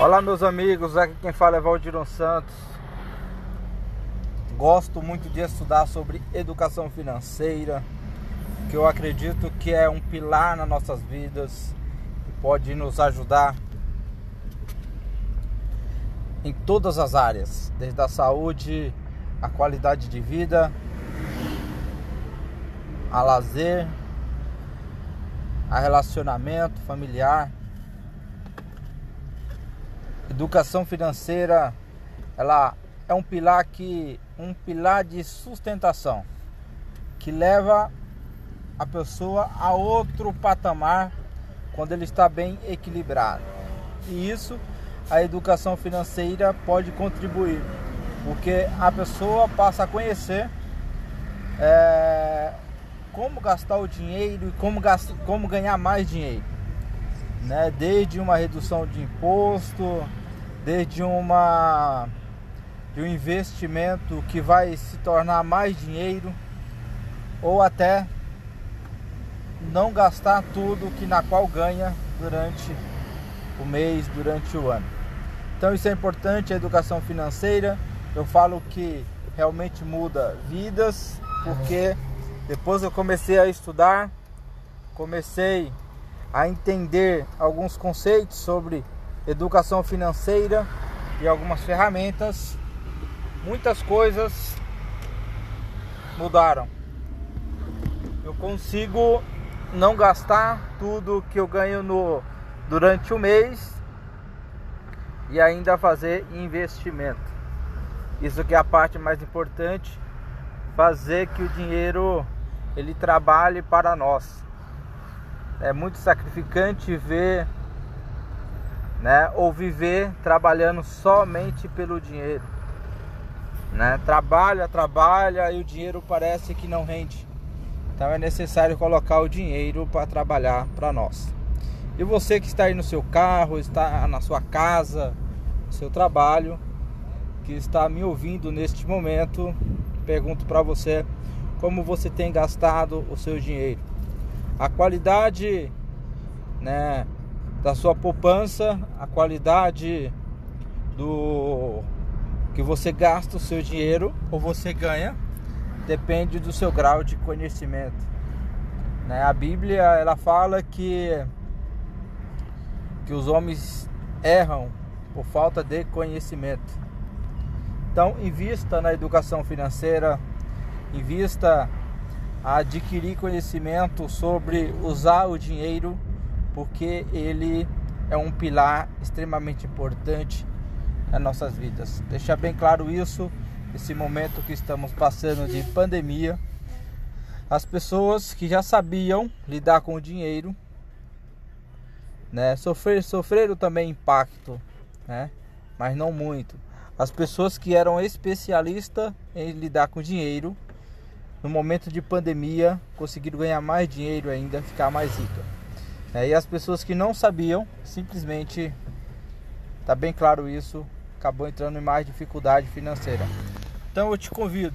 Olá meus amigos, aqui quem fala é Valdiron Santos. Gosto muito de estudar sobre educação financeira, que eu acredito que é um pilar nas nossas vidas e pode nos ajudar em todas as áreas, desde a saúde, a qualidade de vida, a lazer, a relacionamento familiar Educação financeira, ela é um pilar que um pilar de sustentação que leva a pessoa a outro patamar quando ele está bem equilibrado. E isso a educação financeira pode contribuir, porque a pessoa passa a conhecer é, como gastar o dinheiro e como, gastar, como ganhar mais dinheiro. Né? Desde uma redução de imposto, desde uma de um investimento que vai se tornar mais dinheiro ou até não gastar tudo que na qual ganha durante o mês, durante o ano. Então isso é importante, a educação financeira. Eu falo que realmente muda vidas, porque depois eu comecei a estudar, comecei a entender alguns conceitos sobre educação financeira e algumas ferramentas, muitas coisas mudaram. Eu consigo não gastar tudo que eu ganho no durante o mês e ainda fazer investimento. Isso que é a parte mais importante, fazer que o dinheiro ele trabalhe para nós. É muito sacrificante ver né? Ou viver trabalhando somente pelo dinheiro, né? Trabalha, trabalha e o dinheiro parece que não rende. Então é necessário colocar o dinheiro para trabalhar para nós. E você que está aí no seu carro, está na sua casa, no seu trabalho, que está me ouvindo neste momento, pergunto para você como você tem gastado o seu dinheiro. A qualidade, né, da sua poupança, a qualidade do que você gasta o seu dinheiro ou você ganha, depende do seu grau de conhecimento. Né? A Bíblia ela fala que que os homens erram por falta de conhecimento. Então, invista na educação financeira, invista a adquirir conhecimento sobre usar o dinheiro porque ele é um pilar extremamente importante nas nossas vidas. Deixar bem claro isso, esse momento que estamos passando de pandemia, as pessoas que já sabiam lidar com o dinheiro, né, sofrer, sofreram também impacto, né, mas não muito. As pessoas que eram especialistas em lidar com dinheiro, no momento de pandemia, conseguiram ganhar mais dinheiro ainda, ficar mais rica. É, e as pessoas que não sabiam, simplesmente, tá bem claro isso, acabou entrando em mais dificuldade financeira. Então eu te convido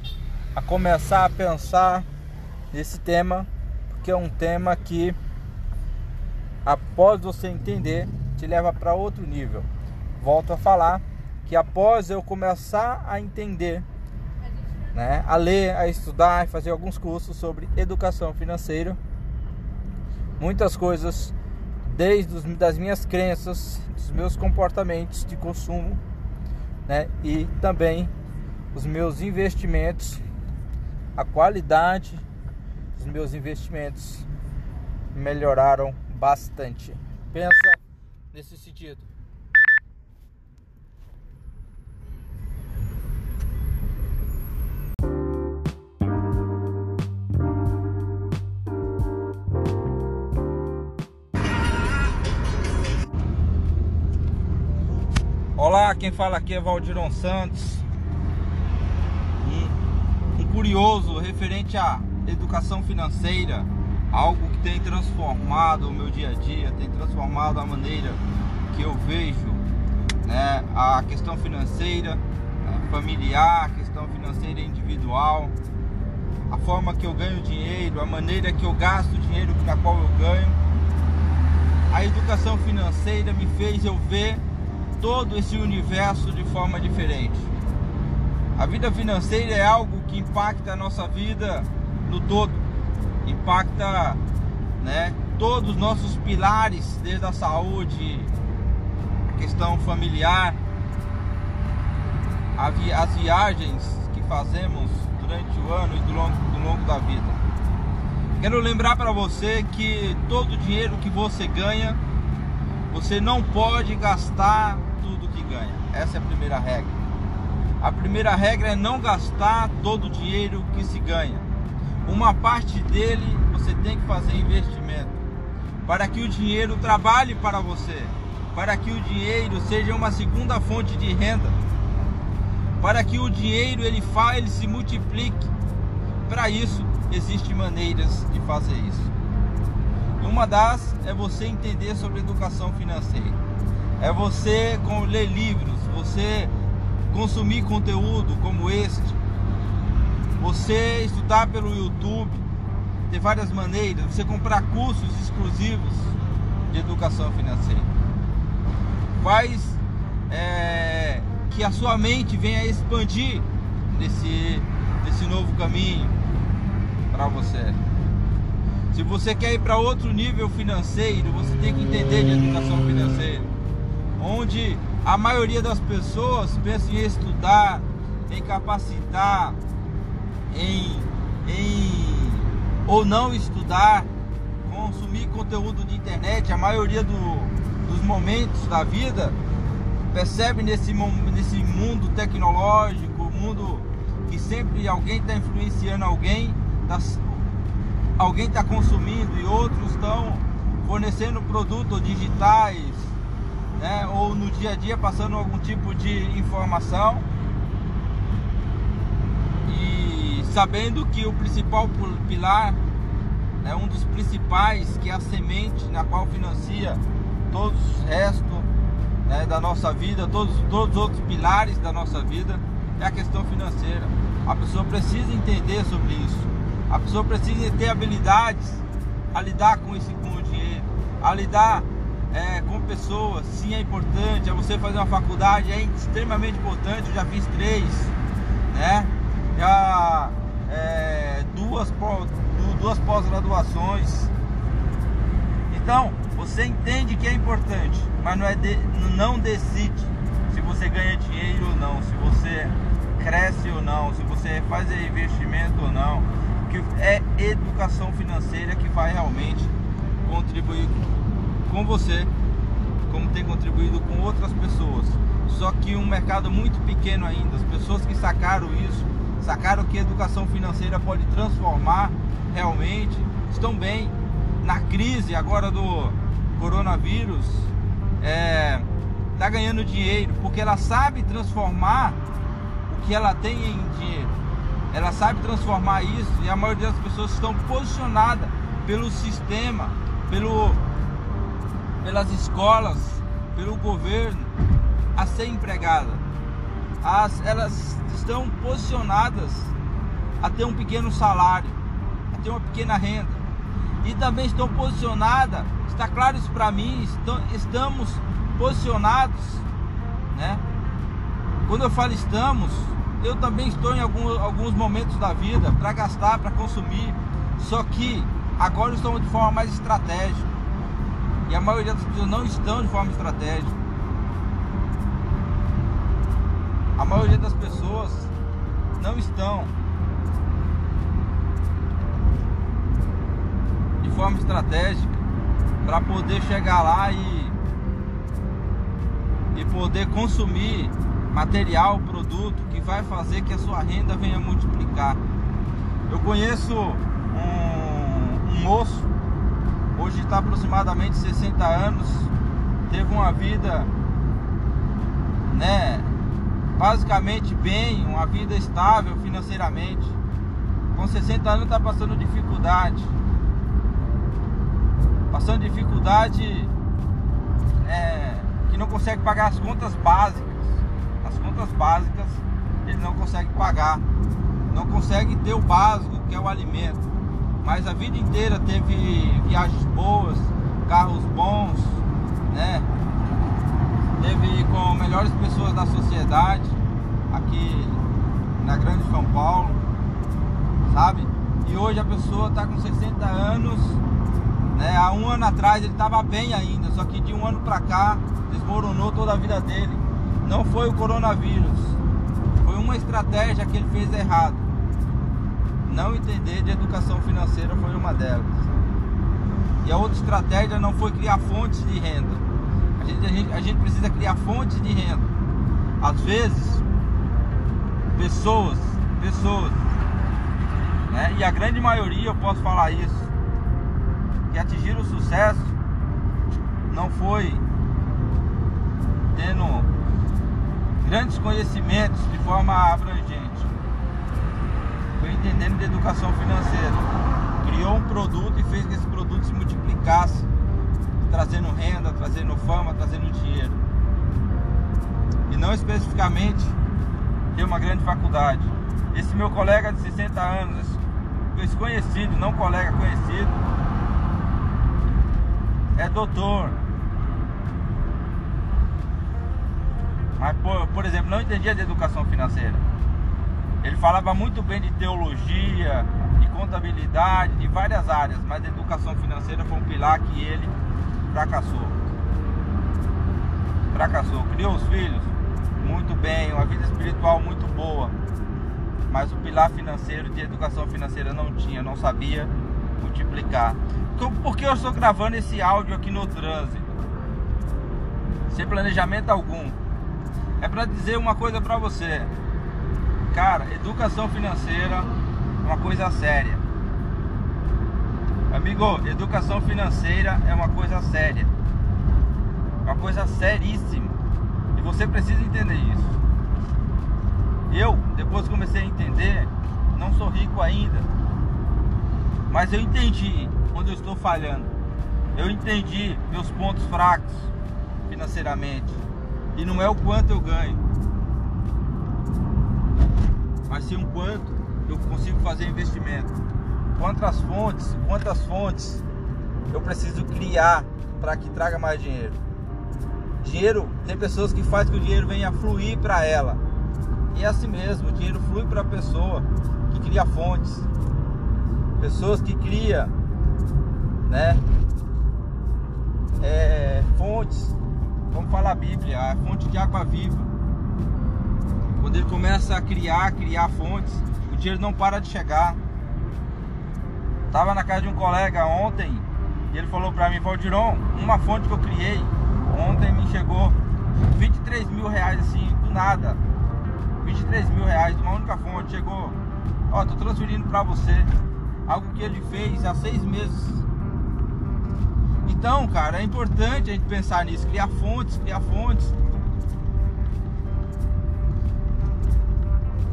a começar a pensar nesse tema, porque é um tema que, após você entender, te leva para outro nível. Volto a falar que após eu começar a entender, né, a ler, a estudar, fazer alguns cursos sobre educação financeira, muitas coisas, desde os, das minhas crenças, dos meus comportamentos de consumo, né? E também os meus investimentos, a qualidade dos meus investimentos melhoraram bastante. Pensa nesse sentido. Olá, quem fala aqui é Valdiron Santos. Um, um curioso referente à educação financeira, algo que tem transformado o meu dia a dia, tem transformado a maneira que eu vejo né, a questão financeira né, familiar, a questão financeira individual, a forma que eu ganho dinheiro, a maneira que eu gasto o dinheiro na qual eu ganho. A educação financeira me fez eu ver todo esse universo de forma diferente. A vida financeira é algo que impacta a nossa vida no todo, impacta né, todos os nossos pilares, desde a saúde, a questão familiar, as viagens que fazemos durante o ano e do longo, do longo da vida. Quero lembrar para você que todo o dinheiro que você ganha, você não pode gastar que ganha. Essa é a primeira regra. A primeira regra é não gastar todo o dinheiro que se ganha. Uma parte dele você tem que fazer investimento para que o dinheiro trabalhe para você, para que o dinheiro seja uma segunda fonte de renda, para que o dinheiro ele fa, ele se multiplique. Para isso existem maneiras de fazer isso. Uma das é você entender sobre educação financeira. É você ler livros, você consumir conteúdo como este, você estudar pelo YouTube, tem várias maneiras, você comprar cursos exclusivos de educação financeira. Faz é, que a sua mente venha expandir nesse, nesse novo caminho para você. Se você quer ir para outro nível financeiro, você tem que entender de educação financeira. Onde a maioria das pessoas pensa em estudar, em capacitar, em, em ou não estudar, consumir conteúdo de internet, a maioria do, dos momentos da vida percebe nesse, nesse mundo tecnológico, mundo que sempre alguém está influenciando alguém, tá, alguém está consumindo e outros estão fornecendo produtos digitais, né, ou no dia a dia passando algum tipo de informação e sabendo que o principal pilar é um dos principais que é a semente na qual financia todos os restos né, da nossa vida, todos, todos os outros pilares da nossa vida é a questão financeira. A pessoa precisa entender sobre isso. A pessoa precisa ter habilidades a lidar com esse com o dinheiro, a lidar é, com pessoas, sim é importante. É você fazer uma faculdade é extremamente importante. Eu já fiz três, né? Já é, duas duas pós-graduações. Então você entende que é importante, mas não é de, não decide se você ganha dinheiro ou não, se você cresce ou não, se você faz investimento ou não, que é educação financeira que vai realmente contribuir com você, como tem contribuído com outras pessoas. Só que um mercado muito pequeno ainda. As pessoas que sacaram isso, sacaram que a educação financeira pode transformar realmente, estão bem. Na crise agora do coronavírus, é, tá ganhando dinheiro, porque ela sabe transformar o que ela tem em dinheiro. Ela sabe transformar isso e a maioria das pessoas estão posicionadas pelo sistema, pelo pelas escolas, pelo governo a ser empregada. As, elas estão posicionadas a ter um pequeno salário, a ter uma pequena renda. E também estão posicionadas, está claro isso para mim, estão, estamos posicionados, né? Quando eu falo estamos, eu também estou em algum, alguns momentos da vida para gastar, para consumir, só que agora estamos de forma mais estratégica. E a maioria das pessoas não estão de forma estratégica. A maioria das pessoas não estão de forma estratégica para poder chegar lá e, e poder consumir material, produto que vai fazer que a sua renda venha multiplicar. Eu conheço um, um moço hoje está aproximadamente 60 anos, teve uma vida, né, basicamente bem, uma vida estável financeiramente. Com 60 anos está passando dificuldade. Passando dificuldade é, que não consegue pagar as contas básicas. As contas básicas ele não consegue pagar. Não consegue ter o básico, que é o alimento mas a vida inteira teve viagens boas, carros bons, né? Teve como pessoas da sociedade aqui na Grande São Paulo, sabe? E hoje a pessoa está com 60 anos, né? Há um ano atrás ele estava bem ainda, só que de um ano para cá desmoronou toda a vida dele. Não foi o coronavírus, foi uma estratégia que ele fez errado. Não entender de educação financeira foi uma delas. E a outra estratégia não foi criar fontes de renda. A gente, a gente, a gente precisa criar fontes de renda. Às vezes, pessoas, pessoas, né? E a grande maioria, eu posso falar isso, que atingiram o sucesso não foi tendo grandes conhecimentos de forma abrangente, entendendo de educação financeira. Criou um produto e fez que esse produto se multiplicasse, trazendo renda, trazendo fama, trazendo dinheiro. E não especificamente ter uma grande faculdade. Esse meu colega de 60 anos, esse conhecido, não colega conhecido, é doutor. Mas, por, por exemplo, não entendia de educação financeira. Ele falava muito bem de teologia, de contabilidade, de várias áreas, mas a educação financeira foi um pilar que ele fracassou. Fracassou. Criou os filhos, muito bem, uma vida espiritual muito boa, mas o pilar financeiro de educação financeira não tinha, não sabia multiplicar. Por que eu estou gravando esse áudio aqui no trânsito? Sem planejamento algum. É para dizer uma coisa para você. Cara, educação financeira é uma coisa séria. Amigo, educação financeira é uma coisa séria. É uma coisa seríssima. Você precisa entender isso. Eu, depois que comecei a entender, não sou rico ainda. Mas eu entendi quando eu estou falhando. Eu entendi meus pontos fracos financeiramente. E não é o quanto eu ganho. Mas sim o quanto eu consigo fazer investimento. Quantas fontes, quantas fontes eu preciso criar para que traga mais dinheiro. Dinheiro, tem pessoas que fazem que o dinheiro venha fluir para ela. E é assim mesmo, o dinheiro flui para a pessoa que cria fontes. Pessoas que cria, né? É, fontes, vamos falar a Bíblia, a fonte de água viva. Quando ele começa a criar, criar fontes, o dinheiro não para de chegar. Tava na casa de um colega ontem e ele falou para mim, Valdiron, uma fonte que eu criei Ontem me chegou 23 mil reais assim, do nada. 23 mil reais uma única fonte. Chegou, ó, tô transferindo pra você. Algo que ele fez há seis meses. Então, cara, é importante a gente pensar nisso, criar fontes, criar fontes.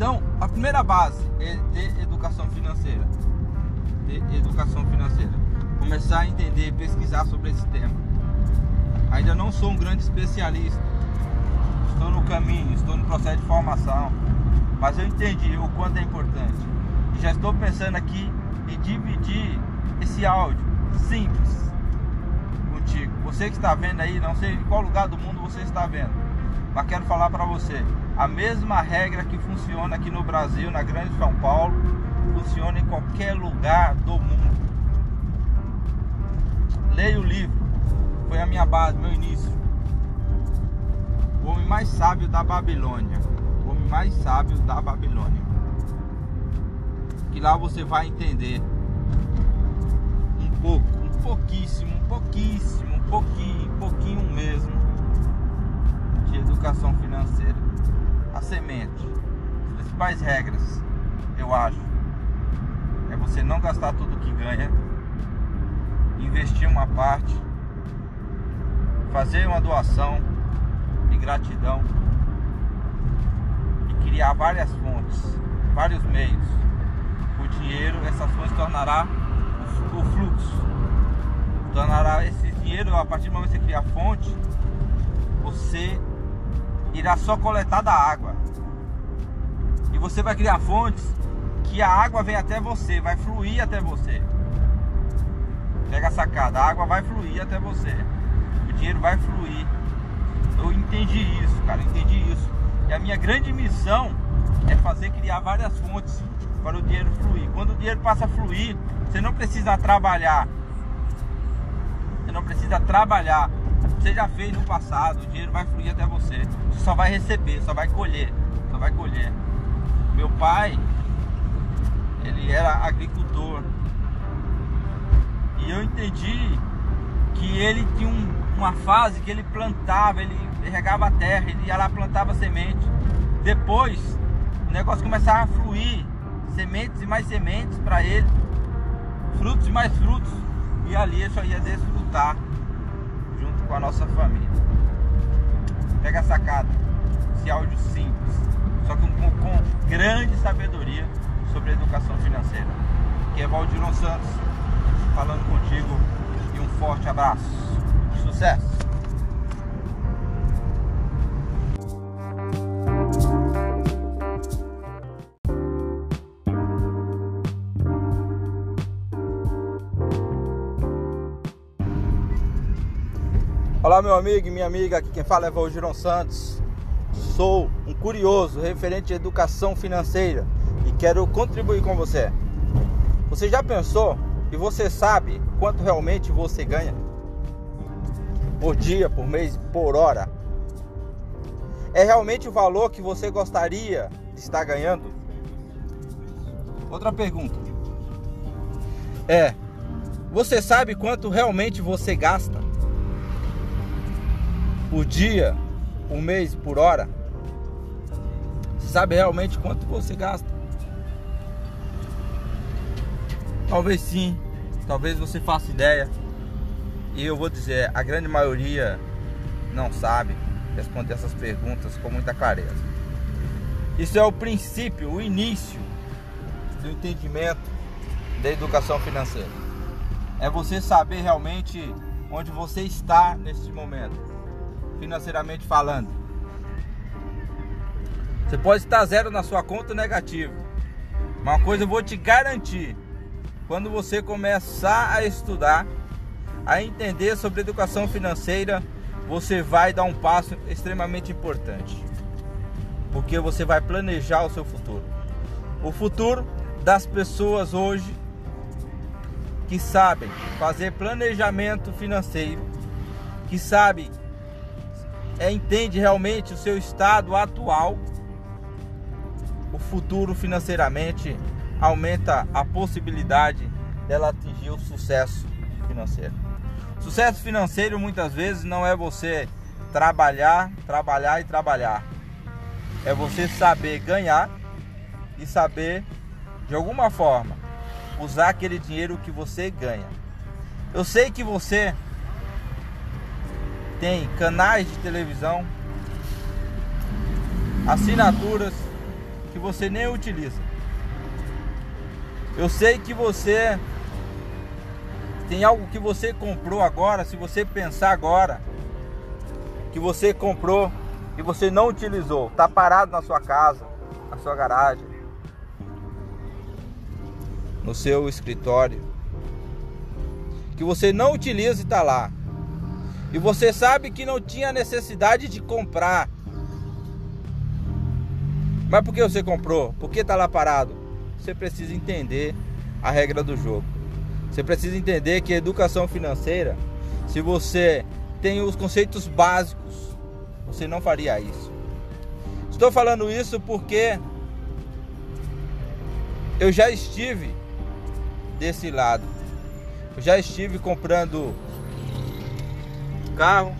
Então, a primeira base é ter educação financeira. Ter educação financeira. Começar a entender, pesquisar sobre esse tema. Ainda não sou um grande especialista. Estou no caminho, estou no processo de formação. Mas eu entendi o quanto é importante. E já estou pensando aqui em dividir esse áudio simples contigo. Você que está vendo aí, não sei em qual lugar do mundo você está vendo, mas quero falar para você. A mesma regra que funciona aqui no Brasil, na Grande São Paulo, funciona em qualquer lugar do mundo. Leia o livro foi a minha base, meu início. O homem mais sábio da Babilônia. O homem mais sábio da Babilônia. Que lá você vai entender um pouco, um pouquíssimo, um pouquíssimo, um pouquinho, um pouquinho mesmo de educação financeira. A semente. As principais regras, eu acho, é você não gastar tudo que ganha, investir uma parte fazer uma doação de gratidão e criar várias fontes, vários meios. O dinheiro, essas fontes tornará o fluxo, tornará esse dinheiro, a partir do momento que você criar fonte, você irá só coletar da água. E você vai criar fontes que a água vem até você, vai fluir até você. Pega a sacada, a água vai fluir até você dinheiro vai fluir. Eu entendi isso, cara, entendi isso. E a minha grande missão é fazer criar várias fontes para o dinheiro fluir. Quando o dinheiro passa a fluir, você não precisa trabalhar. Você não precisa trabalhar. Você já fez no passado, o dinheiro vai fluir até você. Você só vai receber, só vai colher, só vai colher. Meu pai, ele era agricultor. E eu entendi que ele tinha um, uma fase que ele plantava, ele regava a terra, ele ia lá plantava semente. Depois o negócio começava a fluir, sementes e mais sementes para ele, frutos e mais frutos. E ali ele só ia desfrutar com a nossa família. Pega a sacada, esse áudio simples, só que com, com grande sabedoria sobre educação financeira. Que é Valdir Santos falando contigo e um forte abraço. Sucesso! Olá meu amigo e minha amiga, aqui quem fala é Valgiron Santos. Sou um curioso referente à educação financeira e quero contribuir com você. Você já pensou e você sabe quanto realmente você ganha? Por dia, por mês, por hora? É realmente o valor que você gostaria de estar ganhando? Outra pergunta. É, você sabe quanto realmente você gasta? Por dia, por mês, por hora? Você sabe realmente quanto você gasta? Talvez sim, talvez você faça ideia. E eu vou dizer, a grande maioria não sabe responder essas perguntas com muita clareza. Isso é o princípio, o início do entendimento da educação financeira. É você saber realmente onde você está neste momento financeiramente falando. Você pode estar zero na sua conta negativo. Uma coisa eu vou te garantir: quando você começar a estudar, a entender sobre educação financeira, você vai dar um passo extremamente importante. Porque você vai planejar o seu futuro. O futuro das pessoas hoje que sabem fazer planejamento financeiro, que sabem é, entende realmente o seu estado atual, o futuro financeiramente aumenta a possibilidade dela atingir o sucesso financeiro. Sucesso financeiro muitas vezes não é você trabalhar, trabalhar e trabalhar. É você saber ganhar e saber de alguma forma usar aquele dinheiro que você ganha. Eu sei que você tem canais de televisão, assinaturas que você nem utiliza. Eu sei que você tem algo que você comprou agora, se você pensar agora, que você comprou e você não utilizou, está parado na sua casa, na sua garagem, no seu escritório, que você não utiliza e está lá. E você sabe que não tinha necessidade de comprar. Mas por que você comprou? Por que está lá parado? Você precisa entender a regra do jogo. Você precisa entender que educação financeira, se você tem os conceitos básicos, você não faria isso. Estou falando isso porque eu já estive desse lado. Eu já estive comprando carro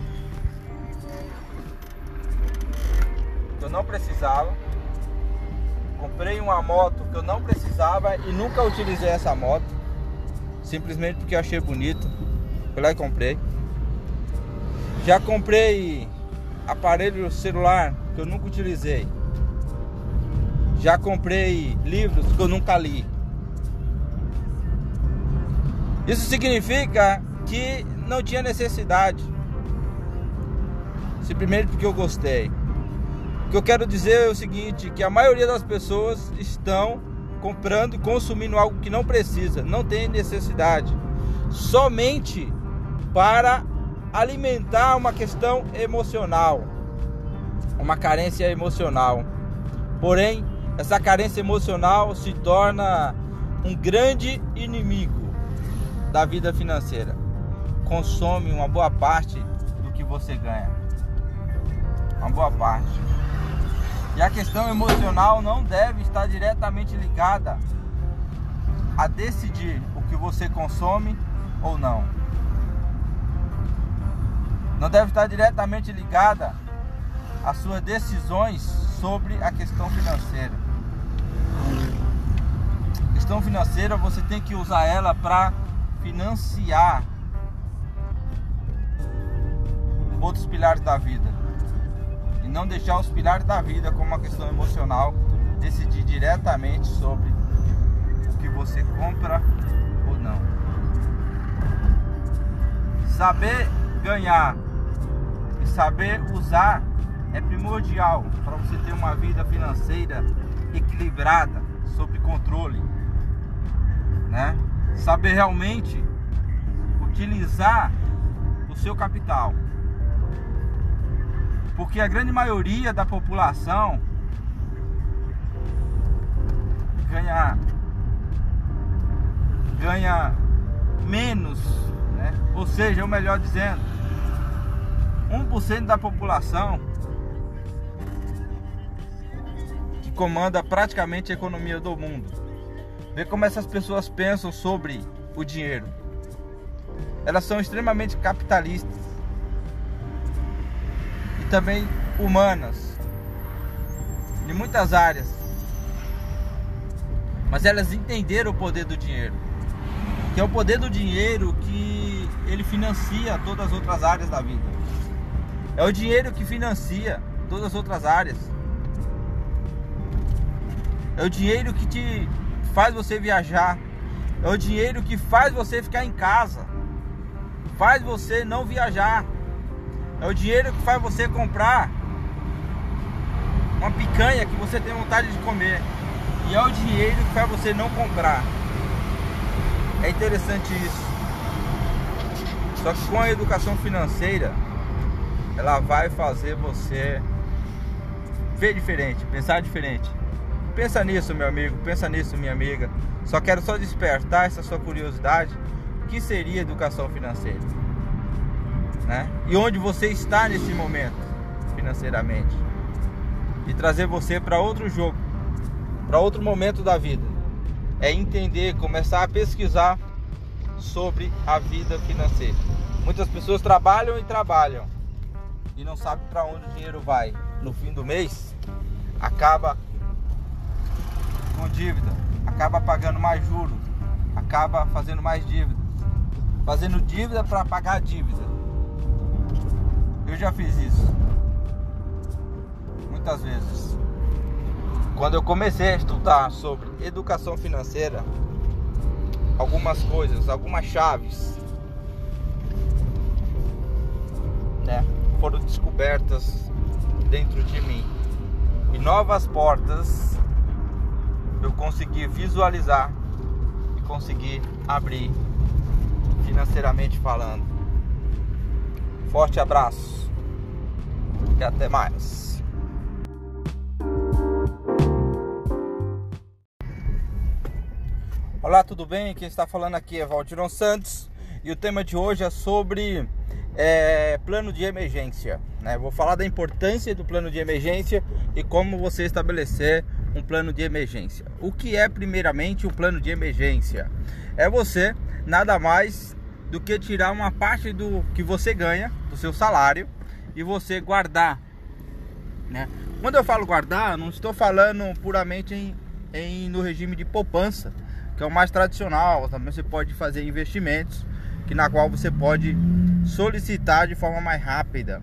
que eu não precisava. Comprei uma moto que eu não precisava e nunca utilizei essa moto. Simplesmente porque achei bonito. Fui lá e comprei. Já comprei aparelho celular que eu nunca utilizei. Já comprei livros que eu nunca li. Isso significa que não tinha necessidade simplesmente porque eu gostei. O que eu quero dizer é o seguinte, que a maioria das pessoas estão comprando e consumindo algo que não precisa, não tem necessidade, somente para alimentar uma questão emocional, uma carência emocional. Porém, essa carência emocional se torna um grande inimigo da vida financeira. Consome uma boa parte do que você ganha. Uma boa parte. E a questão emocional não deve estar diretamente ligada a decidir o que você consome ou não. Não deve estar diretamente ligada às suas decisões sobre a questão financeira. A questão financeira você tem que usar ela para financiar outros pilares da vida não deixar os pilares da vida como uma questão emocional decidir diretamente sobre o que você compra ou não. Saber ganhar e saber usar é primordial para você ter uma vida financeira equilibrada, sob controle, né? Saber realmente utilizar o seu capital. Porque a grande maioria da população ganha ganha menos, né? Ou seja, ou melhor dizendo, 1% da população que comanda praticamente a economia do mundo. Vê como essas pessoas pensam sobre o dinheiro. Elas são extremamente capitalistas também humanas em muitas áreas. Mas elas entenderam o poder do dinheiro, que é o poder do dinheiro que ele financia todas as outras áreas da vida. É o dinheiro que financia todas as outras áreas. É o dinheiro que te faz você viajar. É o dinheiro que faz você ficar em casa. Faz você não viajar. É o dinheiro que faz você comprar uma picanha que você tem vontade de comer. E é o dinheiro que faz você não comprar. É interessante isso. Só que com a educação financeira, ela vai fazer você ver diferente, pensar diferente. Pensa nisso, meu amigo, pensa nisso, minha amiga. Só quero só despertar essa sua curiosidade. O que seria educação financeira? Né? E onde você está nesse momento financeiramente? E trazer você para outro jogo, para outro momento da vida. É entender, começar a pesquisar sobre a vida financeira. Muitas pessoas trabalham e trabalham, e não sabe para onde o dinheiro vai. No fim do mês, acaba com dívida, acaba pagando mais juros, acaba fazendo mais dívida, fazendo dívida para pagar dívida. Eu já fiz isso muitas vezes. Quando eu comecei a estudar sobre educação financeira, algumas coisas, algumas chaves, né? foram descobertas dentro de mim e novas portas eu consegui visualizar e consegui abrir financeiramente falando. Forte abraço e até mais. Olá, tudo bem? Quem está falando aqui é Valdiron Santos e o tema de hoje é sobre é, plano de emergência. Né? Vou falar da importância do plano de emergência e como você estabelecer um plano de emergência. O que é primeiramente o plano de emergência? É você nada mais do que tirar uma parte do que você ganha, do seu salário, e você guardar. Né? Quando eu falo guardar, não estou falando puramente em, em no regime de poupança, que é o mais tradicional. Também você pode fazer investimentos que na qual você pode solicitar de forma mais rápida.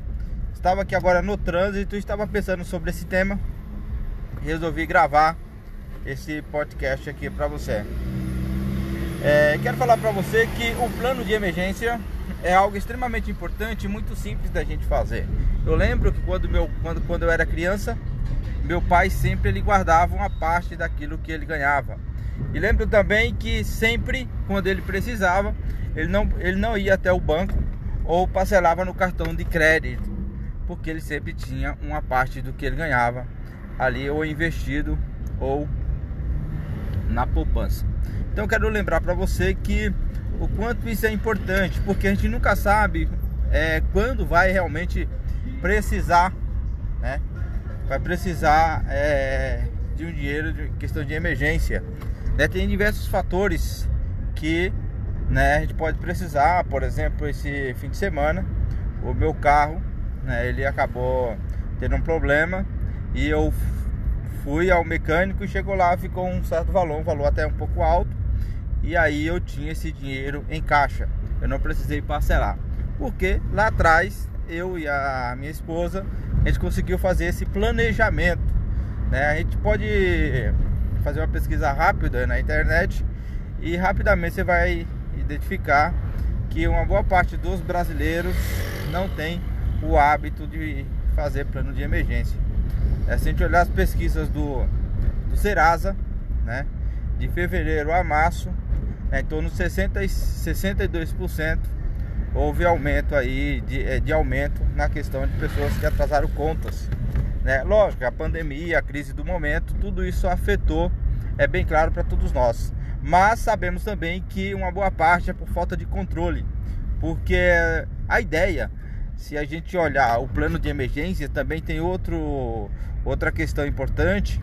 Estava aqui agora no trânsito estava pensando sobre esse tema. Resolvi gravar esse podcast aqui para você. É, quero falar para você que o plano de emergência é algo extremamente importante e muito simples da gente fazer. Eu lembro que quando, meu, quando, quando eu era criança, meu pai sempre ele guardava uma parte daquilo que ele ganhava. E lembro também que sempre, quando ele precisava, ele não, ele não ia até o banco ou parcelava no cartão de crédito, porque ele sempre tinha uma parte do que ele ganhava ali ou investido ou na poupança. Então quero lembrar para você que o quanto isso é importante, porque a gente nunca sabe é, quando vai realmente precisar, né? Vai precisar é, de um dinheiro de questão de emergência. Né? Tem diversos fatores que né, a gente pode precisar, por exemplo, esse fim de semana, o meu carro, né, ele acabou tendo um problema e eu fui ao mecânico e chegou lá, ficou um certo valor, um valor até um pouco alto, e aí eu tinha esse dinheiro em caixa. Eu não precisei parcelar. Porque lá atrás eu e a minha esposa a gente conseguiu fazer esse planejamento. Né? A gente pode fazer uma pesquisa rápida na internet e rapidamente você vai identificar que uma boa parte dos brasileiros não tem o hábito de fazer plano de emergência. É, se a gente olhar as pesquisas do, do Serasa, né, de fevereiro a março, em torno de 60, 62% houve aumento aí de, é, de aumento na questão de pessoas que atrasaram contas. Né? Lógico, a pandemia, a crise do momento, tudo isso afetou, é bem claro para todos nós. Mas sabemos também que uma boa parte é por falta de controle, porque a ideia, se a gente olhar o plano de emergência, também tem outro, outra questão importante,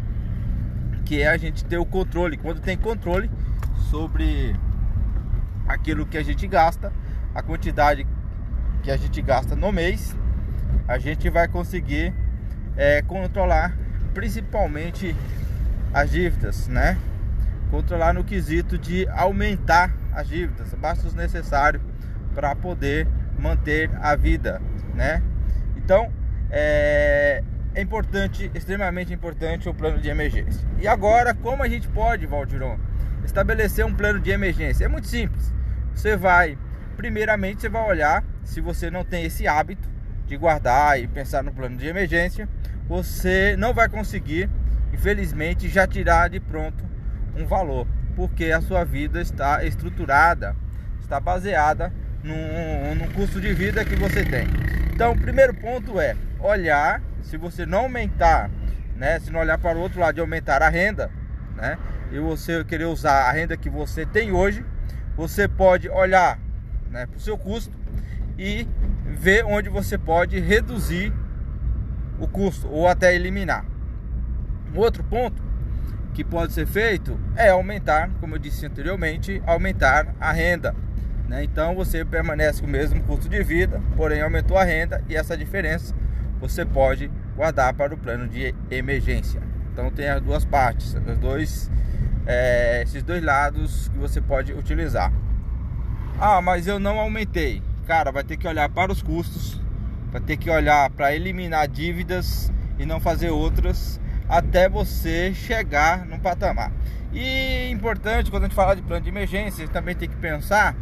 que é a gente ter o controle. Quando tem controle sobre aquilo que a gente gasta, a quantidade que a gente gasta no mês, a gente vai conseguir é, controlar principalmente as dívidas, né? Controlar no quesito de aumentar as dívidas, basta o necessário para poder manter a vida, né? Então é, é importante, extremamente importante o plano de emergência. E agora, como a gente pode, Valdiron, estabelecer um plano de emergência? É muito simples. Você vai, primeiramente, você vai olhar se você não tem esse hábito de guardar e pensar no plano de emergência, você não vai conseguir, infelizmente, já tirar de pronto um valor, porque a sua vida está estruturada, está baseada no, no custo de vida que você tem. Então, o primeiro ponto é olhar, se você não aumentar, né, se não olhar para o outro lado de aumentar a renda, né, e você querer usar a renda que você tem hoje, você pode olhar né, para o seu custo e ver onde você pode reduzir o custo ou até eliminar. Um outro ponto que pode ser feito é aumentar, como eu disse anteriormente, aumentar a renda. Né? Então você permanece com o mesmo custo de vida, porém aumentou a renda e essa diferença você pode guardar para o plano de emergência. Então tem as duas partes, os dois, é, esses dois lados que você pode utilizar. Ah, mas eu não aumentei. Cara, vai ter que olhar para os custos, vai ter que olhar para eliminar dívidas e não fazer outras até você chegar no patamar. E importante quando a gente fala de plano de emergência, também tem que pensar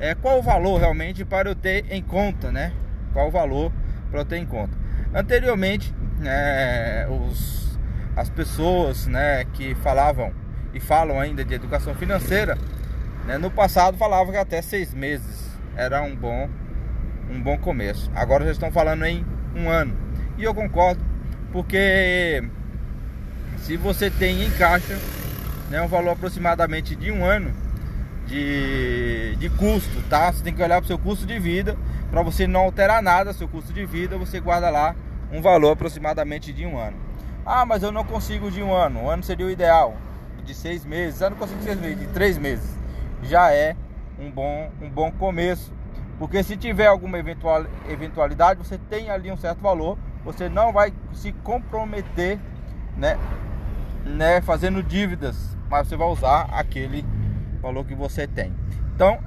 é, qual o valor realmente para eu ter em conta, né? Qual o valor para eu ter em conta. Anteriormente, é, os, as pessoas né, que falavam e falam ainda de educação financeira, né, no passado falavam que até seis meses era um bom, um bom começo. Agora já estão falando em um ano. E eu concordo, porque se você tem em caixa né, um valor aproximadamente de um ano de, de custo, tá? Você tem que olhar para o seu custo de vida, para você não alterar nada, seu custo de vida, você guarda lá um valor aproximadamente de um ano. Ah, mas eu não consigo de um ano, um ano seria o ideal, de seis meses, eu não consigo seis meses, de três meses, já é um bom, um bom começo, porque se tiver alguma eventual, eventualidade, você tem ali um certo valor, você não vai se comprometer, né, né, fazendo dívidas, mas você vai usar aquele valor que você tem. Então,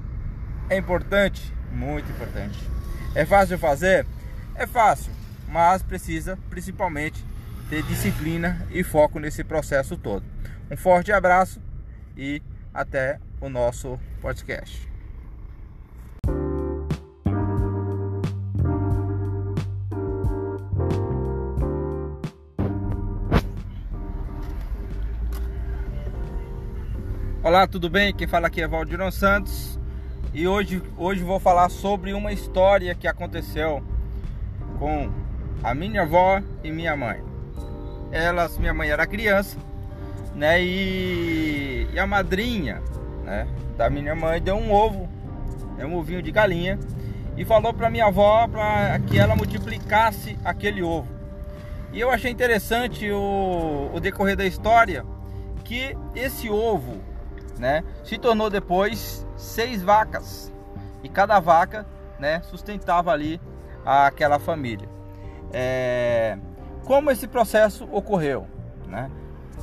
é importante, muito importante. É fácil fazer? É fácil, mas precisa principalmente ter disciplina e foco nesse processo todo. Um forte abraço e até o nosso podcast. Olá, tudo bem? Quem fala aqui é Valdirão Santos. e hoje, hoje vou falar sobre uma história que aconteceu com a minha avó e minha mãe. Elas, minha mãe era criança, né? E, e a madrinha, né, da minha mãe deu um ovo, né, um ovinho de galinha e falou para minha avó para que ela multiplicasse aquele ovo. E eu achei interessante o, o decorrer da história que esse ovo, né, se tornou depois seis vacas e cada vaca, né, sustentava ali aquela família. É, como esse processo ocorreu, né?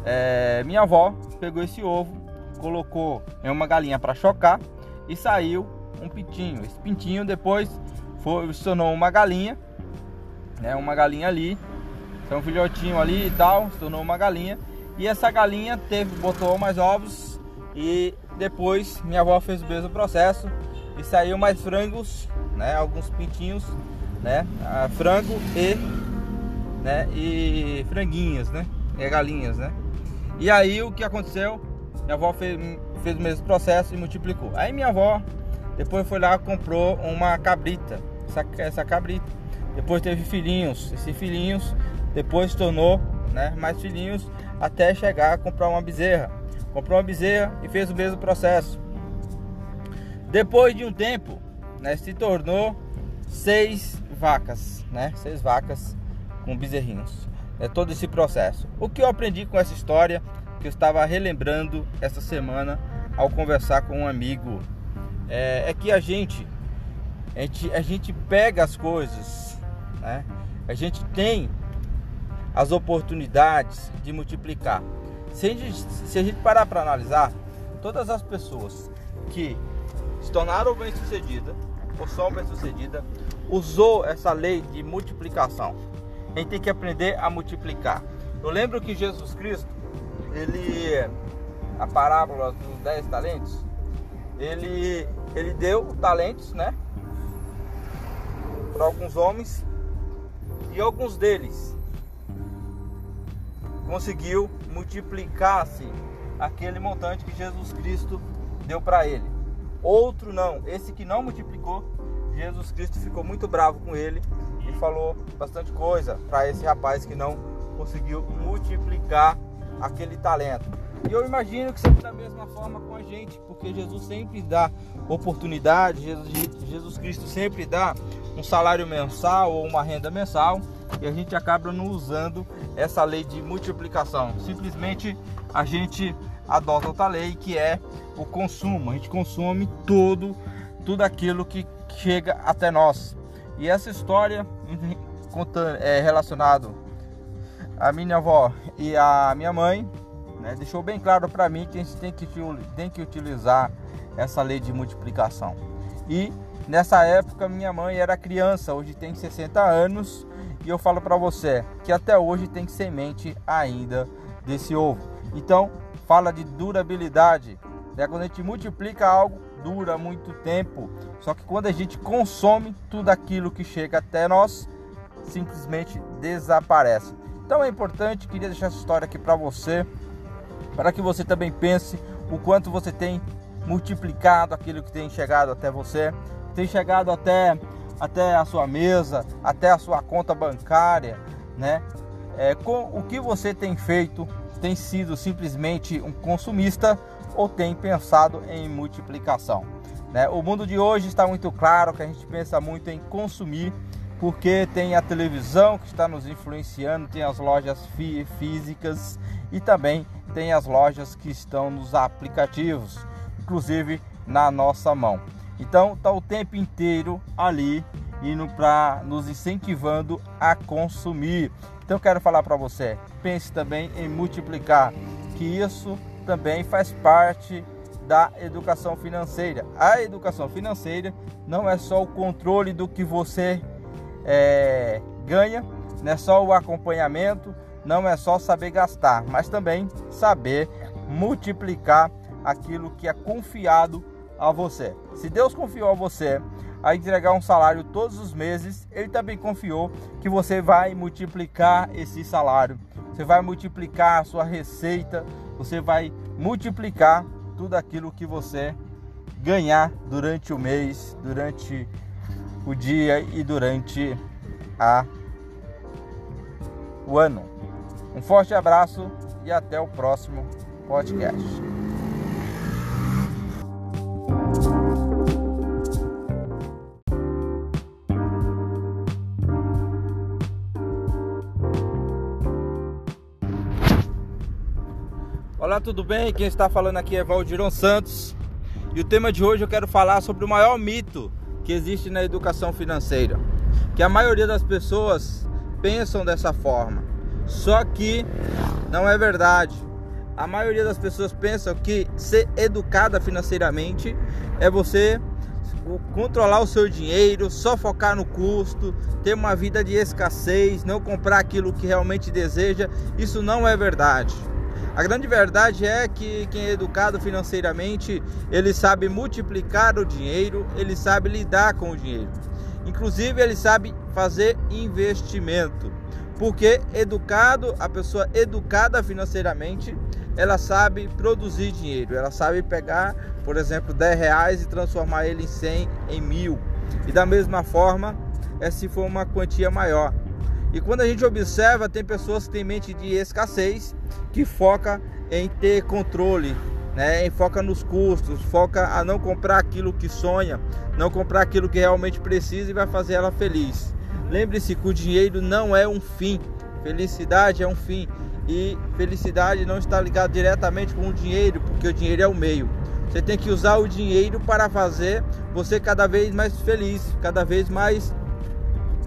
É, minha avó pegou esse ovo, colocou em uma galinha para chocar e saiu um pintinho. Esse pintinho depois foi, se uma galinha, né? Uma galinha ali, tem um filhotinho ali e tal, se tornou uma galinha. E essa galinha teve, botou mais ovos e depois minha avó fez o mesmo processo e saiu mais frangos, né? Alguns pintinhos, né? Ah, frango e, né? E franguinhas, né? E galinhas, né? E aí o que aconteceu? Minha avó fez, fez o mesmo processo e multiplicou. Aí minha avó depois foi lá comprou uma cabrita, essa, essa cabrita. Depois teve filhinhos, esses filhinhos depois tornou né, mais filhinhos até chegar a comprar uma bezerra. Comprou uma bezerra e fez o mesmo processo. Depois de um tempo, né, se tornou seis vacas, né, seis vacas com bezerrinhos. É todo esse processo. O que eu aprendi com essa história que eu estava relembrando essa semana ao conversar com um amigo é, é que a gente, a gente a gente pega as coisas, né? A gente tem as oportunidades de multiplicar. Se a gente, se a gente parar para analisar, todas as pessoas que se tornaram bem-sucedidas ou são bem-sucedidas usou essa lei de multiplicação. A gente tem que aprender a multiplicar. Eu lembro que Jesus Cristo, ele a parábola dos 10 talentos, ele ele deu talentos, né? Para alguns homens e alguns deles conseguiu multiplicar-se aquele montante que Jesus Cristo deu para ele. Outro não, esse que não multiplicou, Jesus Cristo ficou muito bravo com ele e falou bastante coisa para esse rapaz que não conseguiu multiplicar aquele talento. E eu imagino que seja da mesma forma com a gente, porque Jesus sempre dá oportunidade, Jesus, Jesus Cristo sempre dá um salário mensal ou uma renda mensal e a gente acaba não usando essa lei de multiplicação. Simplesmente a gente adota outra lei que é o consumo. A gente consome todo tudo aquilo que chega até nós. E essa história é relacionado a minha avó e a minha mãe, né, deixou bem claro para mim que a gente tem que, tem que utilizar essa lei de multiplicação. E nessa época minha mãe era criança, hoje tem 60 anos e eu falo para você que até hoje tem semente ainda desse ovo. Então, fala de durabilidade. Né? Quando a gente multiplica algo, dura muito tempo. Só que quando a gente consome tudo aquilo que chega até nós, simplesmente desaparece. Então é importante, queria deixar essa história aqui para você, para que você também pense o quanto você tem multiplicado aquilo que tem chegado até você, tem chegado até até a sua mesa, até a sua conta bancária, né? É, com o que você tem feito, tem sido simplesmente um consumista ou tem pensado em multiplicação? Né? O mundo de hoje está muito claro que a gente pensa muito em consumir, porque tem a televisão que está nos influenciando, tem as lojas fí físicas e também tem as lojas que estão nos aplicativos, inclusive na nossa mão. Então tá o tempo inteiro ali indo para nos incentivando a consumir. Então quero falar para você, pense também em multiplicar, que isso também faz parte da educação financeira. A educação financeira não é só o controle do que você é, ganha, não é só o acompanhamento, não é só saber gastar, mas também saber multiplicar aquilo que é confiado a você. Se Deus confiou a você a entregar um salário todos os meses, Ele também confiou que você vai multiplicar esse salário. Você vai multiplicar a sua receita, você vai multiplicar tudo aquilo que você ganhar durante o mês, durante o dia e durante a o ano. Um forte abraço e até o próximo podcast. Olá, tudo bem? Quem está falando aqui é Valdiron Santos. E o tema de hoje eu quero falar sobre o maior mito que existe na educação financeira, que a maioria das pessoas pensam dessa forma. Só que não é verdade. A maioria das pessoas pensam que ser educada financeiramente é você controlar o seu dinheiro, só focar no custo, ter uma vida de escassez, não comprar aquilo que realmente deseja. Isso não é verdade. A grande verdade é que quem é educado financeiramente, ele sabe multiplicar o dinheiro, ele sabe lidar com o dinheiro. Inclusive, ele sabe fazer investimento. Porque educado, a pessoa educada financeiramente, ela sabe produzir dinheiro, ela sabe pegar, por exemplo, 10 reais e transformar ele em 100, em mil. E da mesma forma, é se for uma quantia maior. E quando a gente observa, tem pessoas que têm mente de escassez, que foca em ter controle, né? Em foca nos custos, foca a não comprar aquilo que sonha, não comprar aquilo que realmente precisa e vai fazer ela feliz. Lembre-se que o dinheiro não é um fim, felicidade é um fim. E felicidade não está ligado diretamente com o dinheiro, porque o dinheiro é o meio. Você tem que usar o dinheiro para fazer você cada vez mais feliz, cada vez mais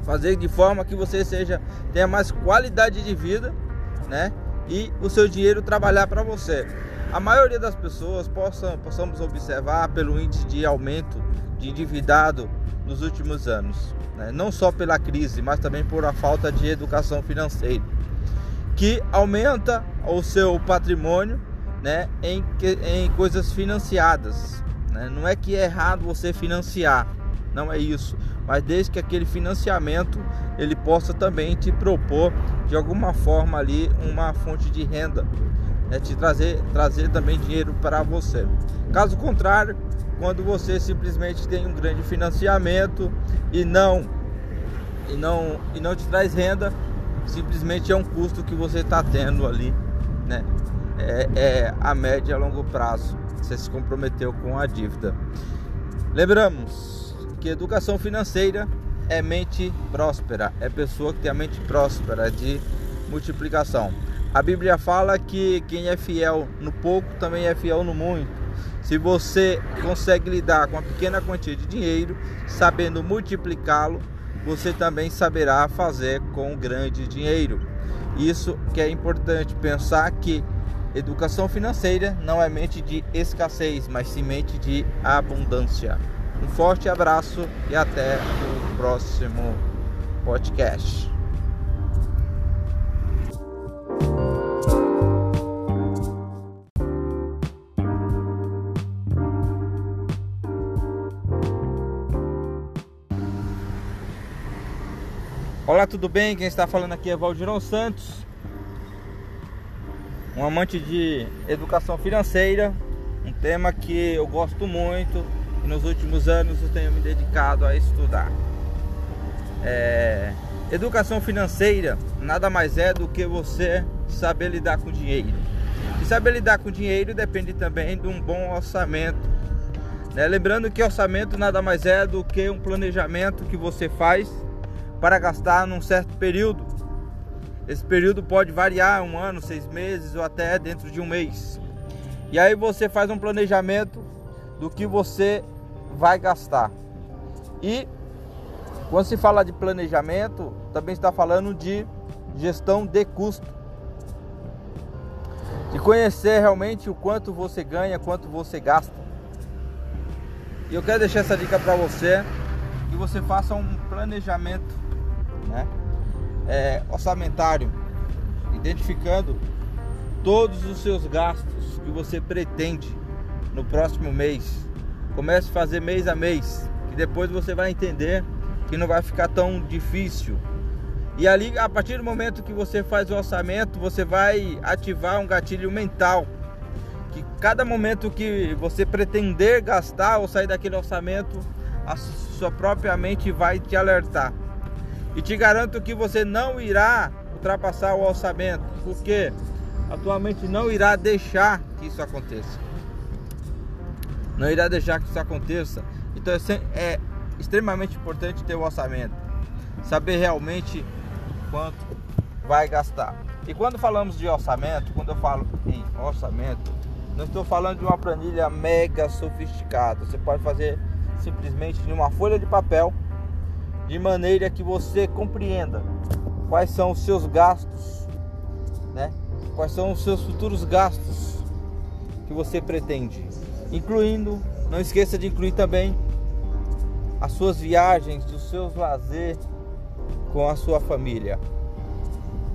fazer de forma que você seja tenha mais qualidade de vida, né? E o seu dinheiro trabalhar para você. A maioria das pessoas possam, possamos observar pelo índice de aumento de endividado nos últimos anos, né? não só pela crise, mas também por a falta de educação financeira, que aumenta o seu patrimônio né, em, em coisas financiadas. Né? Não é que é errado você financiar, não é isso, mas desde que aquele financiamento ele possa também te propor de alguma forma ali uma fonte de renda, né, te trazer, trazer também dinheiro para você. Caso contrário, quando você simplesmente tem um grande financiamento e não e não e não te traz renda, simplesmente é um custo que você está tendo ali, né? É, é a média a longo prazo. Você se comprometeu com a dívida. Lembramos, que educação financeira é mente próspera, é pessoa que tem a mente próspera de multiplicação. A Bíblia fala que quem é fiel no pouco também é fiel no muito. Se você consegue lidar com uma pequena quantia de dinheiro, sabendo multiplicá-lo, você também saberá fazer com grande dinheiro. Isso que é importante pensar que educação financeira não é mente de escassez, mas sim mente de abundância. Um forte abraço e até o próximo podcast. Olá, tudo bem? Quem está falando aqui é Valdirão Santos, um amante de educação financeira, um tema que eu gosto muito e nos últimos anos eu tenho me dedicado a estudar. É, educação financeira nada mais é do que você saber lidar com dinheiro. E saber lidar com dinheiro depende também de um bom orçamento. Né? Lembrando que orçamento nada mais é do que um planejamento que você faz para gastar num certo período. Esse período pode variar um ano, seis meses ou até dentro de um mês. E aí você faz um planejamento do que você vai gastar. E quando se fala de planejamento, também está falando de gestão de custo. De conhecer realmente o quanto você ganha, quanto você gasta. E eu quero deixar essa dica para você, que você faça um planejamento, né? É, orçamentário, identificando todos os seus gastos que você pretende no próximo mês Comece a fazer mês a mês, que depois você vai entender que não vai ficar tão difícil. E ali, a partir do momento que você faz o orçamento, você vai ativar um gatilho mental, que cada momento que você pretender gastar ou sair daquele orçamento, a sua própria mente vai te alertar. E te garanto que você não irá ultrapassar o orçamento, porque atualmente não irá deixar que isso aconteça. Não irá deixar que isso aconteça. Então é, é extremamente importante ter o orçamento, saber realmente quanto vai gastar. E quando falamos de orçamento, quando eu falo em orçamento, não estou falando de uma planilha mega sofisticada. Você pode fazer simplesmente em uma folha de papel, de maneira que você compreenda quais são os seus gastos, né? Quais são os seus futuros gastos que você pretende, incluindo, não esqueça de incluir também as suas viagens, os seus lazer com a sua família.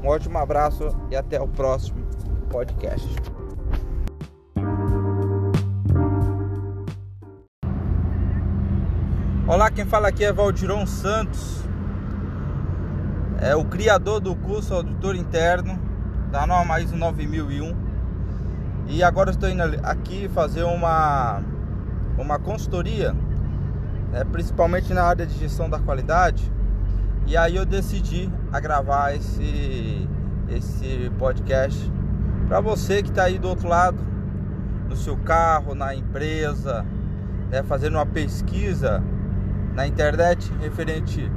Um ótimo abraço e até o próximo podcast. Olá, quem fala aqui é Valdiron Santos, é o criador do curso Auditor Interno da norma ISO 9001 e agora estou indo aqui fazer uma, uma consultoria, né, principalmente na área de gestão da qualidade e aí eu decidi a gravar esse, esse podcast para você que está aí do outro lado, no seu carro, na empresa, né, fazendo uma pesquisa na internet referente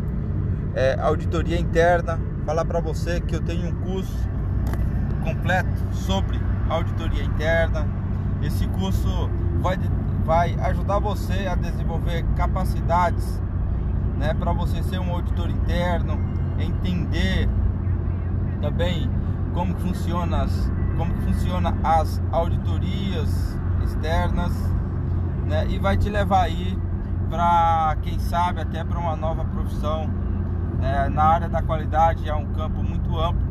é, auditoria interna. Falar para você que eu tenho um curso completo sobre auditoria interna. Esse curso vai, vai ajudar você a desenvolver capacidades né, para você ser um auditor interno, entender também como funciona as, como funciona as auditorias externas, né, e vai te levar aí para quem sabe até para uma nova profissão. É, na área da qualidade é um campo muito amplo,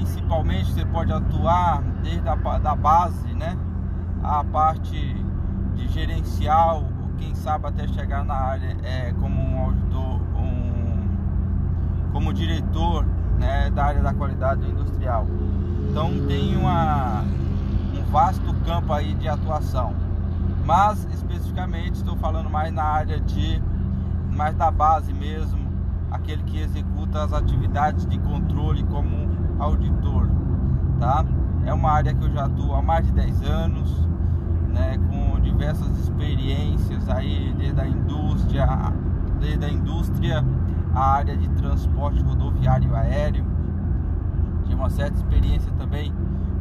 principalmente você pode atuar desde a da base, né, a parte de gerencial, quem sabe até chegar na área é, como um auditor, um, como diretor né, da área da qualidade industrial. Então tem uma, um vasto campo aí de atuação mas especificamente estou falando mais na área de mais da base mesmo, aquele que executa as atividades de controle como auditor, tá? É uma área que eu já atuo há mais de 10 anos, né, com diversas experiências aí desde a indústria, desde a indústria, a área de transporte rodoviário aéreo. Tive uma certa experiência também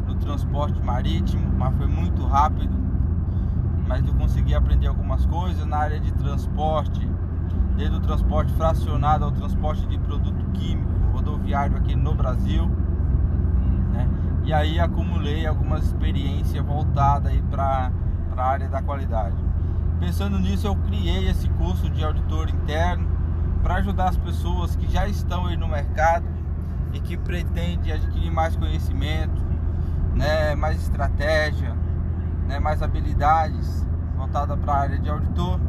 no transporte marítimo, mas foi muito rápido mas eu consegui aprender algumas coisas na área de transporte, desde o transporte fracionado ao transporte de produto químico rodoviário aqui no Brasil. E aí acumulei algumas experiências voltadas para a área da qualidade. Pensando nisso, eu criei esse curso de auditor interno para ajudar as pessoas que já estão aí no mercado e que pretendem adquirir mais conhecimento, né, mais estratégia, né, mais habilidades voltada para a área de auditor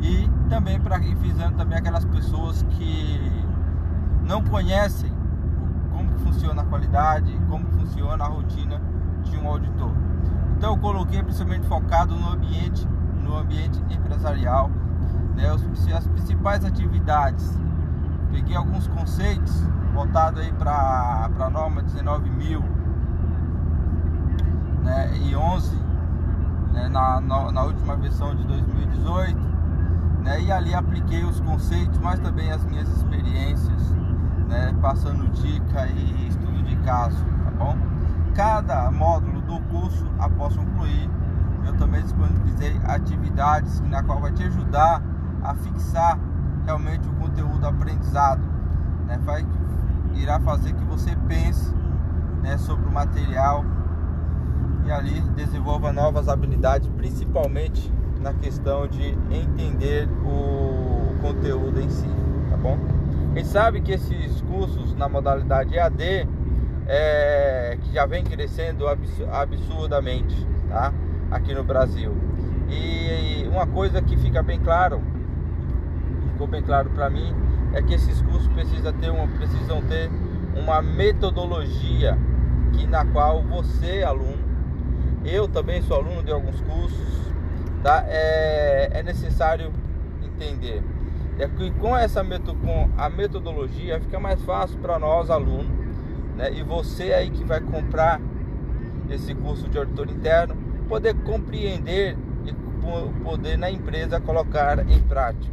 e também para visando também aquelas pessoas que não conhecem funciona a qualidade, como funciona a rotina de um auditor. Então eu coloquei principalmente focado no ambiente, no ambiente empresarial, né, as principais atividades. Peguei alguns conceitos voltados aí para a norma 19.000 né, e 11 né, na, na, na, última versão de 2018, né, e ali apliquei os conceitos, mas também as minhas experiências, né, passando dica e estudo de caso, tá bom? Cada módulo do curso, após concluir, eu também disponibilizei atividades na qual vai te ajudar a fixar realmente o conteúdo aprendizado, né, vai, irá fazer que você pense né, sobre o material e ali desenvolva novas habilidades, principalmente na questão de entender o conteúdo em si, tá bom? Gente sabe que esses cursos na modalidade EAD é, que já vem crescendo absurdamente, tá? Aqui no Brasil. E uma coisa que fica bem claro, ficou bem claro para mim, é que esses cursos precisam ter uma, precisam ter uma metodologia que na qual você, aluno, Eu também sou aluno de alguns cursos, tá? É, é necessário entender. É que com essa com a metodologia fica mais fácil para nós alunos, né? E você aí que vai comprar esse curso de auditor interno, poder compreender e poder na empresa colocar em prática.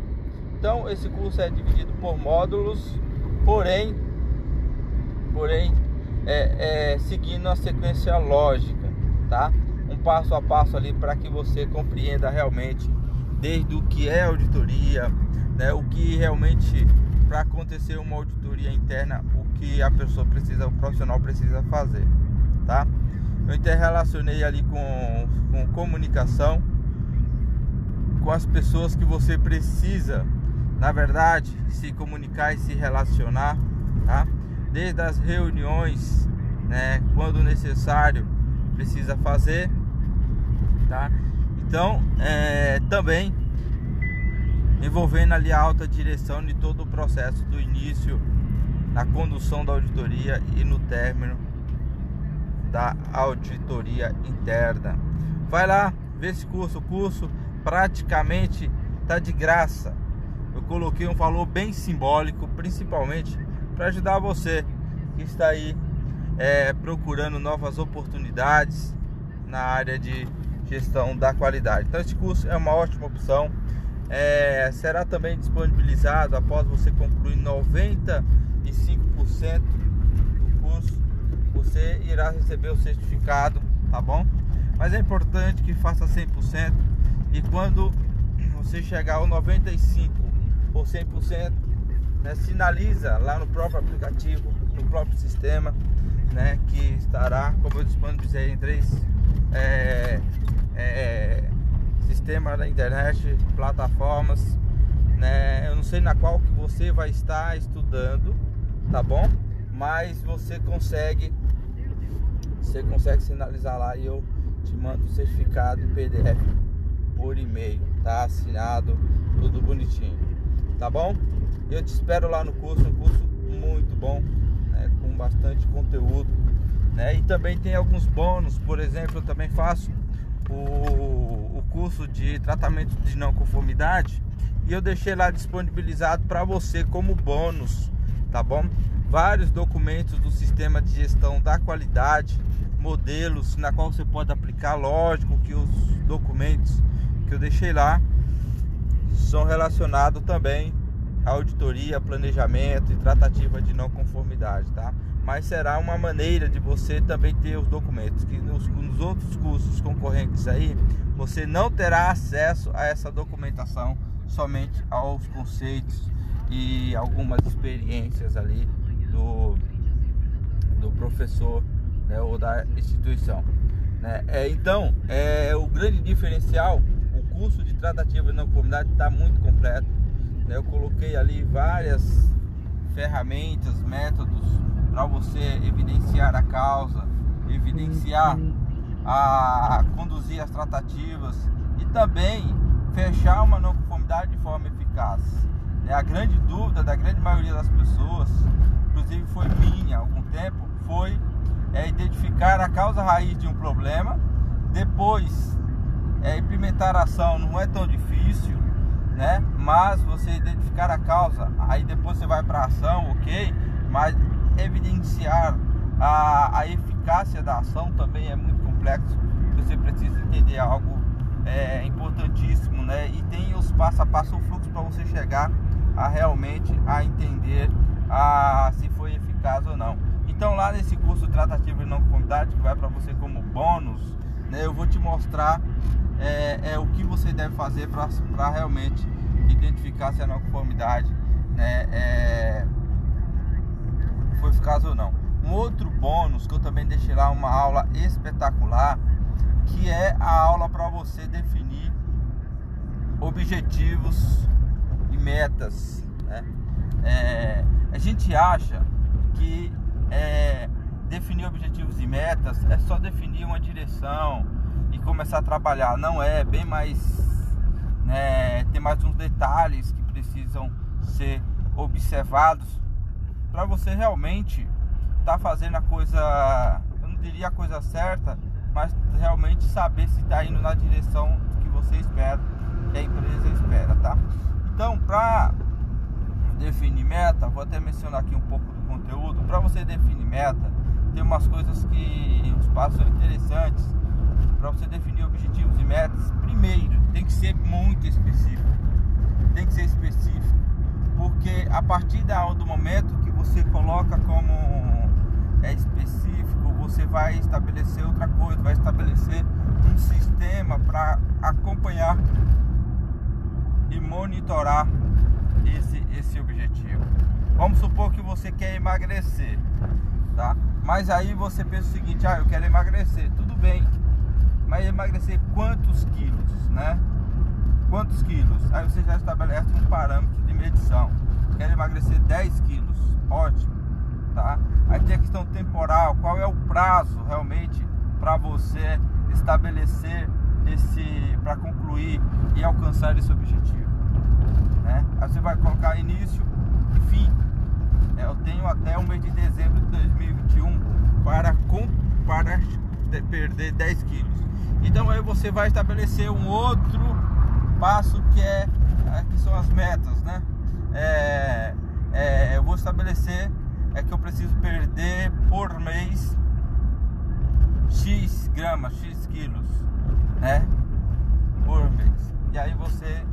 Então esse curso é dividido por módulos, porém, porém é, é, seguindo a sequência lógica, tá? Um passo a passo ali para que você compreenda realmente desde o que é auditoria, né? O que realmente para acontecer uma auditoria interna, o que a pessoa precisa, o profissional precisa fazer, tá? Eu interrelacionei ali com, com comunicação, com as pessoas que você precisa, na verdade, se comunicar e se relacionar, tá? Desde as reuniões, né, quando necessário, precisa fazer, tá? Então, é, também envolvendo ali a alta direção de todo o processo do início, na condução da auditoria e no término da auditoria interna. Vai lá, vê esse curso, o curso praticamente tá de graça. Eu coloquei um valor bem simbólico, principalmente para ajudar você que está aí é, procurando novas oportunidades na área de gestão da qualidade. Então esse curso é uma ótima opção. É, será também disponibilizado após você concluir 95% do curso você irá receber o certificado, tá bom? Mas é importante que faça 100% e quando você chegar ao 95 ou 100%, né, sinaliza lá no próprio aplicativo, no próprio sistema, né, que estará, como eu disponibilizei em três é, é, sistemas da internet, plataformas, né, eu não sei na qual que você vai estar estudando, tá bom? Mas você consegue você consegue sinalizar lá e eu te mando o certificado PDF por e-mail, tá? Assinado, tudo bonitinho, tá bom? Eu te espero lá no curso, um curso muito bom, né? com bastante conteúdo, né? E também tem alguns bônus, por exemplo, eu também faço o, o curso de tratamento de não conformidade e eu deixei lá disponibilizado para você como bônus, tá bom? Vários documentos do sistema de gestão da qualidade, modelos na qual você pode aplicar. Lógico que os documentos que eu deixei lá são relacionados também à auditoria, planejamento e tratativa de não conformidade, tá? Mas será uma maneira de você também ter os documentos que nos, nos outros cursos concorrentes aí você não terá acesso a essa documentação somente aos conceitos e algumas experiências ali do, do professor né, ou da instituição. Né? É, então, é, o grande diferencial, o curso de tratativa na comunidade está muito completo. Né? Eu coloquei ali várias ferramentas, métodos para você evidenciar a causa, evidenciar a conduzir as tratativas e também fechar uma não conformidade de forma eficaz. É a grande dúvida da grande maioria das pessoas, inclusive foi minha há algum tempo, foi é identificar a causa raiz de um problema, depois é, implementar a ação não é tão difícil, né? Mas você identificar a causa, aí depois você vai para ação, ok? Mas evidenciar a, a eficácia da ação também é muito complexo. Você precisa entender algo é, importantíssimo, né? E tem os passo a passo, o fluxo para você chegar a realmente a entender a, se foi eficaz ou não. Então lá nesse curso Tratativa de Não Conformidade, que vai para você como bônus, né, eu vou te mostrar é, é o que você deve fazer para realmente identificar se a não conformidade né, é, foi eficaz ou não. Um outro bônus que eu também deixei lá uma aula espetacular, que é a aula para você definir objetivos e metas. Né? É, a gente acha que é, definir objetivos e metas é só definir uma direção e começar a trabalhar. Não é, bem mais. Né, tem mais uns detalhes que precisam ser observados para você realmente estar tá fazendo a coisa, eu não diria a coisa certa, mas realmente saber se está indo na direção que você espera, que a empresa espera, tá? Então, para definir meta, vou até mencionar aqui um pouco do conteúdo. Para você definir meta, tem umas coisas que os passos são interessantes para você definir objetivos e metas. Primeiro, tem que ser muito específico. Tem que ser específico, porque a partir do momento que você coloca como é específico, você vai estabelecer outra coisa, vai estabelecer um sistema para acompanhar e monitorar esse, esse objetivo. Vamos supor que você quer emagrecer, tá? Mas aí você pensa o seguinte, ah, eu quero emagrecer, tudo bem. Mas emagrecer quantos quilos, né? Quantos quilos? Aí você já estabelece um parâmetro de medição. Quero emagrecer 10 quilos, ótimo, tá? Aí tem a questão temporal, qual é o prazo realmente para você estabelecer esse, para concluir e alcançar esse objetivo, né? Aí você vai colocar início e fim. É, eu tenho até o mês de dezembro de 2021 para, com, para perder 10 quilos. Então aí você vai estabelecer um outro passo que é, é que são as metas, né? É, é, eu vou estabelecer é que eu preciso perder por mês x gramas, x quilos, né? Por mês. E aí você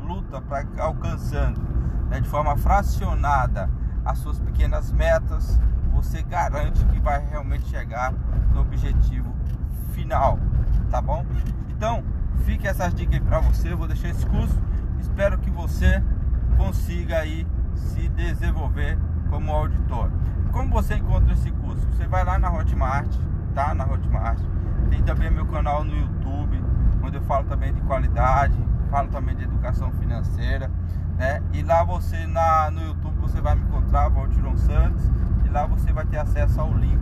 luta para alcançando né, de forma fracionada as suas pequenas metas, você garante que vai realmente chegar no objetivo final, tá bom? Então, fique essas dicas para você, eu vou deixar esse curso, espero que você consiga aí se desenvolver como auditor. Como você encontra esse curso? Você vai lá na Hotmart, tá? Na Hotmart. Tem também meu canal no YouTube, onde eu falo também de qualidade, falo também de educação financeira, né? E lá você na no YouTube você vai me encontrar, Valtiron Santos, e lá você vai ter acesso ao link,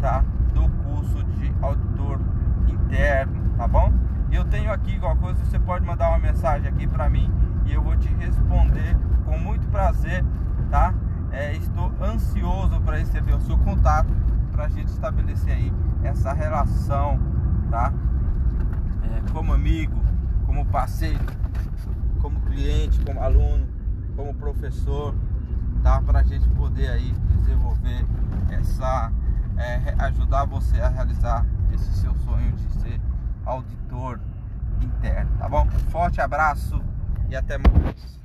tá? Do curso de auditor interno, tá bom? Eu tenho aqui igual coisa, você pode mandar uma mensagem aqui para mim e eu vou te responder com muito prazer, tá? É, estou ansioso para receber o seu contato para a gente estabelecer aí essa relação, tá? É, como amigo, como parceiro, como cliente, como aluno, como professor, tá? Para a gente poder aí desenvolver essa, é, ajudar você a realizar esse seu sonho de ser auditor interno, tá bom? Forte abraço e até mais.